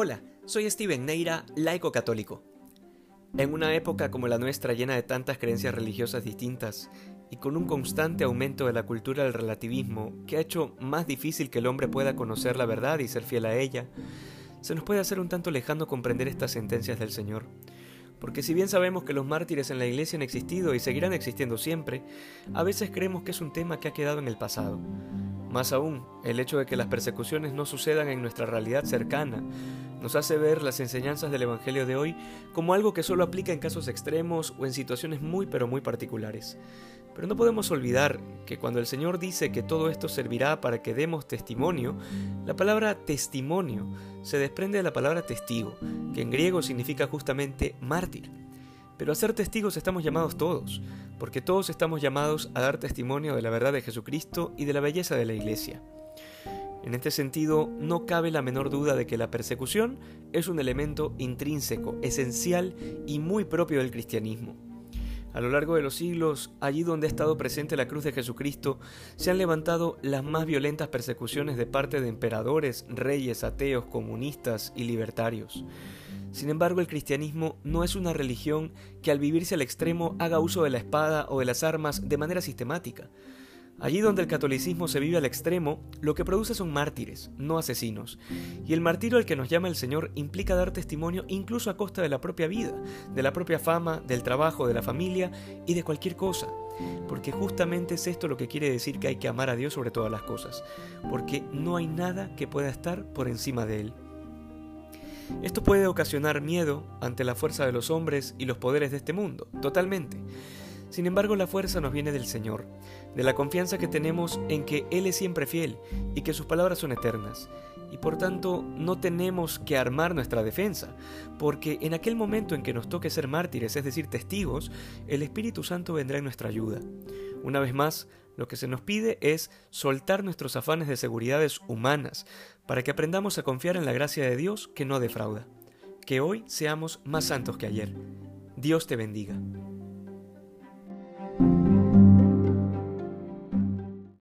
Hola, soy Steven Neira, laico católico. En una época como la nuestra llena de tantas creencias religiosas distintas y con un constante aumento de la cultura del relativismo que ha hecho más difícil que el hombre pueda conocer la verdad y ser fiel a ella, se nos puede hacer un tanto lejano comprender estas sentencias del Señor. Porque si bien sabemos que los mártires en la iglesia han existido y seguirán existiendo siempre, a veces creemos que es un tema que ha quedado en el pasado. Más aún, el hecho de que las persecuciones no sucedan en nuestra realidad cercana nos hace ver las enseñanzas del Evangelio de hoy como algo que solo aplica en casos extremos o en situaciones muy pero muy particulares. Pero no podemos olvidar que cuando el Señor dice que todo esto servirá para que demos testimonio, la palabra testimonio se desprende de la palabra testigo, que en griego significa justamente mártir. Pero a ser testigos estamos llamados todos, porque todos estamos llamados a dar testimonio de la verdad de Jesucristo y de la belleza de la Iglesia. En este sentido, no cabe la menor duda de que la persecución es un elemento intrínseco, esencial y muy propio del cristianismo. A lo largo de los siglos, allí donde ha estado presente la cruz de Jesucristo, se han levantado las más violentas persecuciones de parte de emperadores, reyes, ateos, comunistas y libertarios. Sin embargo, el cristianismo no es una religión que al vivirse al extremo haga uso de la espada o de las armas de manera sistemática. Allí donde el catolicismo se vive al extremo, lo que produce son mártires, no asesinos. Y el martirio al que nos llama el Señor implica dar testimonio incluso a costa de la propia vida, de la propia fama, del trabajo, de la familia y de cualquier cosa. Porque justamente es esto lo que quiere decir que hay que amar a Dios sobre todas las cosas, porque no hay nada que pueda estar por encima de Él. Esto puede ocasionar miedo ante la fuerza de los hombres y los poderes de este mundo, totalmente. Sin embargo, la fuerza nos viene del Señor, de la confianza que tenemos en que Él es siempre fiel y que sus palabras son eternas. Y por tanto, no tenemos que armar nuestra defensa, porque en aquel momento en que nos toque ser mártires, es decir, testigos, el Espíritu Santo vendrá en nuestra ayuda. Una vez más, lo que se nos pide es soltar nuestros afanes de seguridades humanas para que aprendamos a confiar en la gracia de Dios que no defrauda. Que hoy seamos más santos que ayer. Dios te bendiga.